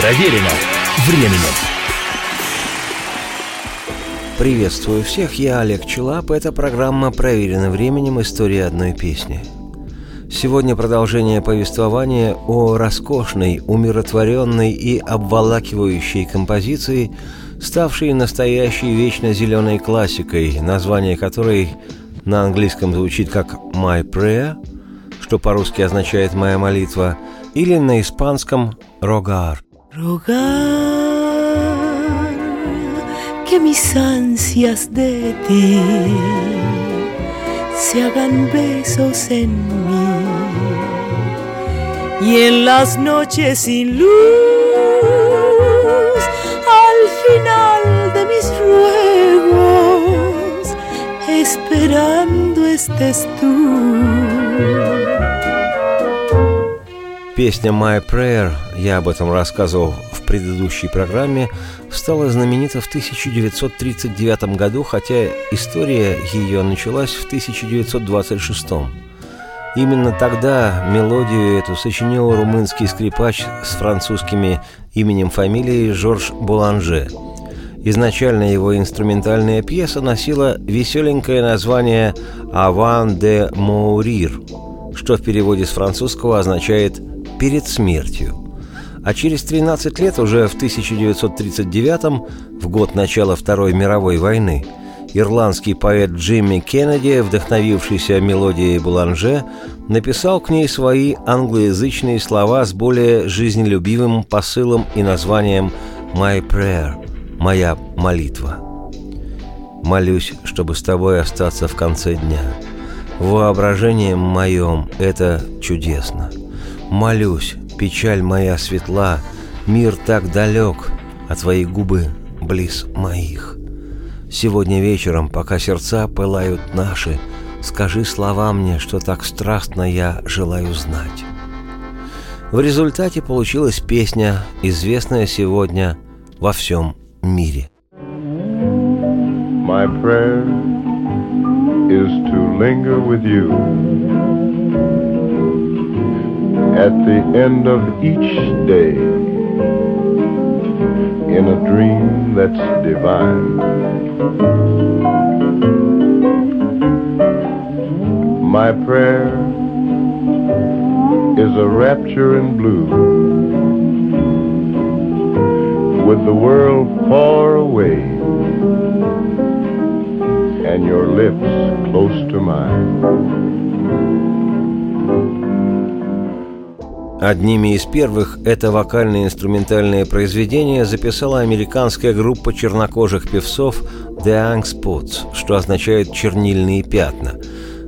Проверено временем. Приветствую всех, я Олег Челап. Это программа «Проверено временем. История одной песни». Сегодня продолжение повествования о роскошной, умиротворенной и обволакивающей композиции, ставшей настоящей вечно зеленой классикой, название которой на английском звучит как «My Prayer», что по-русски означает «моя молитва», или на испанском «Рогар». Rogar que mis ansias de ti se hagan besos en mí y en las noches sin luz al final de mis ruegos esperando estés tú. Песня «My Prayer», я об этом рассказывал в предыдущей программе, стала знаменита в 1939 году, хотя история ее началась в 1926. Именно тогда мелодию эту сочинил румынский скрипач с французскими именем фамилией Жорж Буланже. Изначально его инструментальная пьеса носила веселенькое название «Avant de mourir», что в переводе с французского означает перед смертью. А через 13 лет, уже в 1939 в год начала Второй мировой войны, ирландский поэт Джимми Кеннеди, вдохновившийся мелодией Буланже, написал к ней свои англоязычные слова с более жизнелюбивым посылом и названием «My Prayer» – «Моя молитва». «Молюсь, чтобы с тобой остаться в конце дня. Воображением моем это чудесно». Молюсь, печаль моя светла, Мир так далек, а твои губы близ моих. Сегодня вечером, пока сердца пылают наши, Скажи слова мне, что так страстно я желаю знать. В результате получилась песня, известная сегодня во всем мире. My prayer is to linger with you at the end of each day in a dream that's divine. My prayer is a rapture in blue with the world far away and your lips close to mine. Одними из первых это вокально-инструментальное произведение записала американская группа чернокожих певцов The Ang Spots, что означает «чернильные пятна».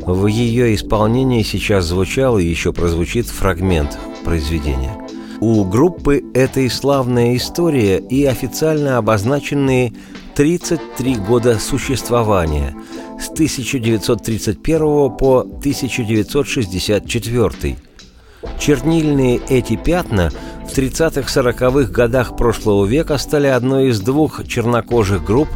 В ее исполнении сейчас звучал и еще прозвучит фрагмент произведения. У группы это и славная история и официально обозначенные 33 года существования с 1931 по 1964 Чернильные эти пятна в 30-40-х годах прошлого века стали одной из двух чернокожих групп,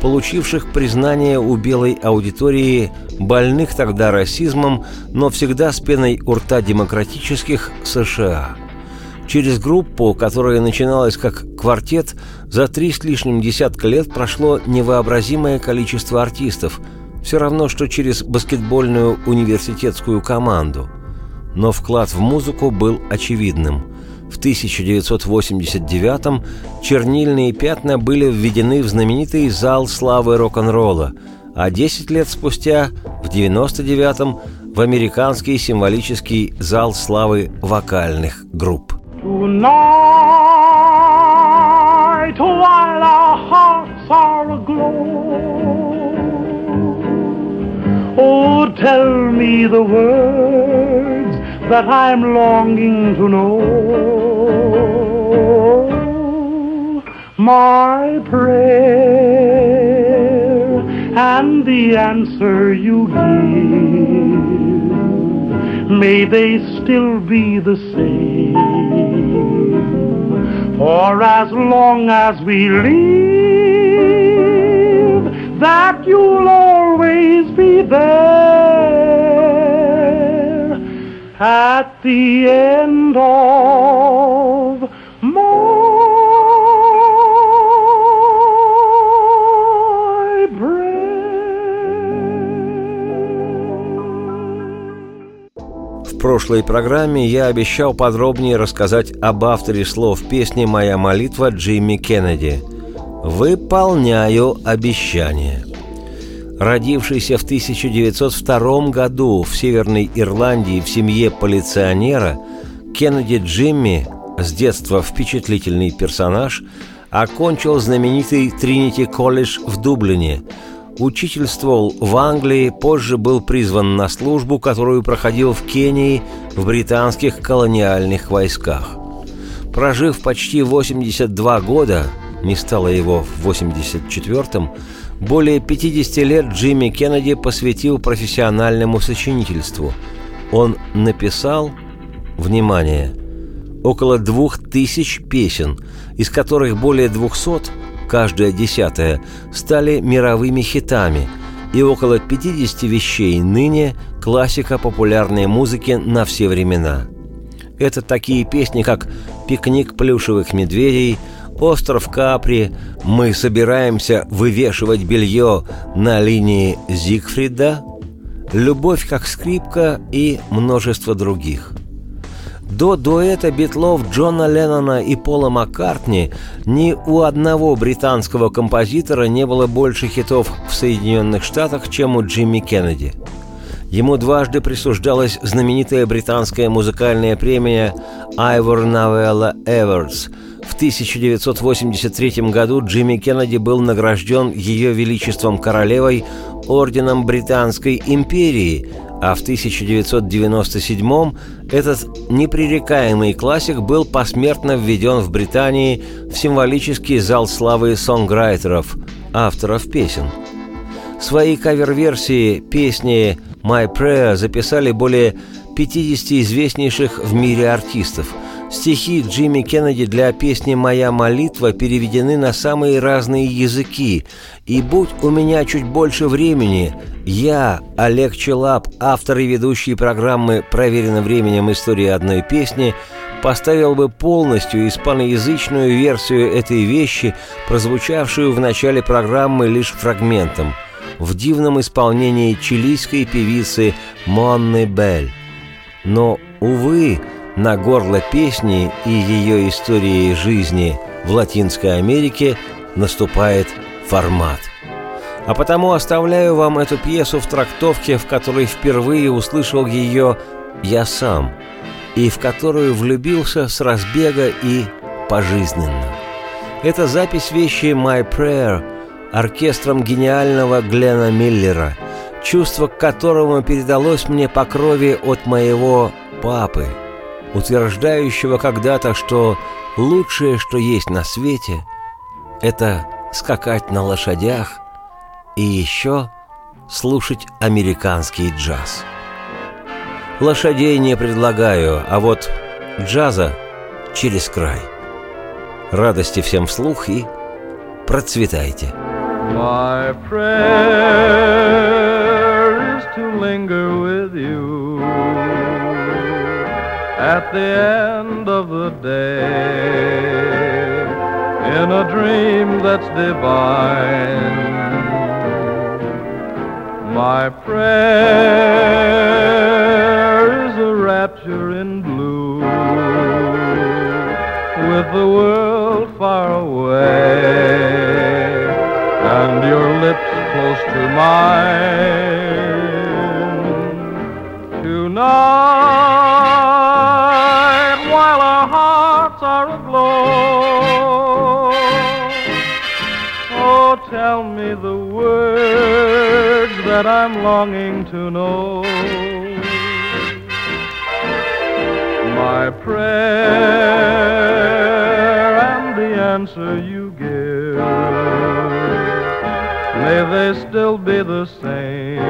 получивших признание у белой аудитории больных тогда расизмом, но всегда с пеной у рта демократических США. Через группу, которая начиналась как квартет, за три с лишним десятка лет прошло невообразимое количество артистов, все равно, что через баскетбольную университетскую команду – но вклад в музыку был очевидным. В 1989-м чернильные пятна были введены в знаменитый зал славы рок-н-ролла, а 10 лет спустя, в 99-м, в американский символический зал славы вокальных групп. Tonight, while our hearts are aglow, Oh, tell me the words that I'm longing to know. My prayer and the answer you give, may they still be the same. For as long as we live, that you'll always be there at the end of my. В прошлой программе я обещал подробнее рассказать об авторе слов песни «Моя молитва» Джимми Кеннеди. Выполняю обещание. Родившийся в 1902 году в Северной Ирландии в семье полиционера, Кеннеди Джимми, с детства впечатлительный персонаж, окончил знаменитый Тринити колледж в Дублине – Учительствовал в Англии, позже был призван на службу, которую проходил в Кении в британских колониальных войсках. Прожив почти 82 года, не стало его в 84-м, более 50 лет Джимми Кеннеди посвятил профессиональному сочинительству. Он написал, внимание, около двух тысяч песен, из которых более 200 каждая десятая, стали мировыми хитами, и около 50 вещей ныне классика популярной музыки на все времена. Это такие песни, как «Пикник плюшевых медведей», «Остров Капри», «Мы собираемся вывешивать белье на линии Зигфрида», «Любовь как скрипка» и множество других – до дуэта битлов Джона Леннона и Пола Маккартни ни у одного британского композитора не было больше хитов в Соединенных Штатах, чем у Джимми Кеннеди. Ему дважды присуждалась знаменитая британская музыкальная премия Ivor Новелла Эверс. В 1983 году Джимми Кеннеди был награжден Ее Величеством Королевой Орденом Британской империи – а в 1997 этот непререкаемый классик был посмертно введен в Британии в символический зал славы сонграйтеров, авторов песен. Свои кавер-версии песни «My Prayer» записали более 50 известнейших в мире артистов – Стихи Джимми Кеннеди для песни «Моя молитва» переведены на самые разные языки, и будь у меня чуть больше времени, я, Олег Челап, автор и ведущий программы «Проверено временем. История одной песни», поставил бы полностью испаноязычную версию этой вещи, прозвучавшую в начале программы лишь фрагментом, в дивном исполнении чилийской певицы Монны Бель. Но, увы, на горло песни и ее истории жизни в Латинской Америке наступает формат. А потому оставляю вам эту пьесу в трактовке, в которой впервые услышал ее я сам, и в которую влюбился с разбега и пожизненно. Это запись вещи «My Prayer» оркестром гениального Глена Миллера, чувство к которому передалось мне по крови от моего папы – утверждающего когда-то, что лучшее, что есть на свете, это скакать на лошадях и еще слушать американский джаз. Лошадей не предлагаю, а вот джаза через край. Радости всем вслух и процветайте. My prayer is to linger with you. At the end of the day in a dream that's divine. My prayer is a rapture in blue with the world far away and your lips close to mine tell me the words that I'm longing to know. My prayer and the answer you give, may they still be the same.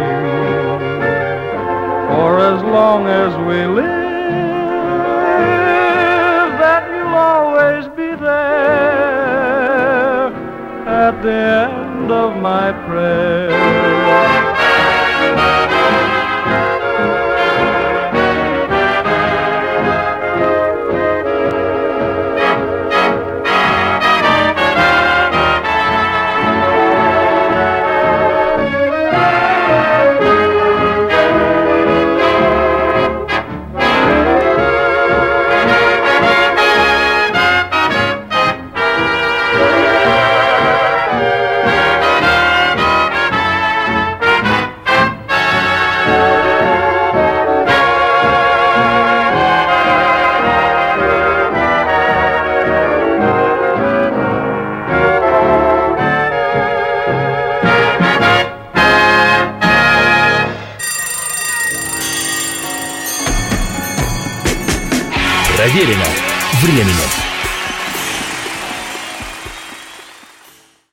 For as long as we live, at the end of my prayer.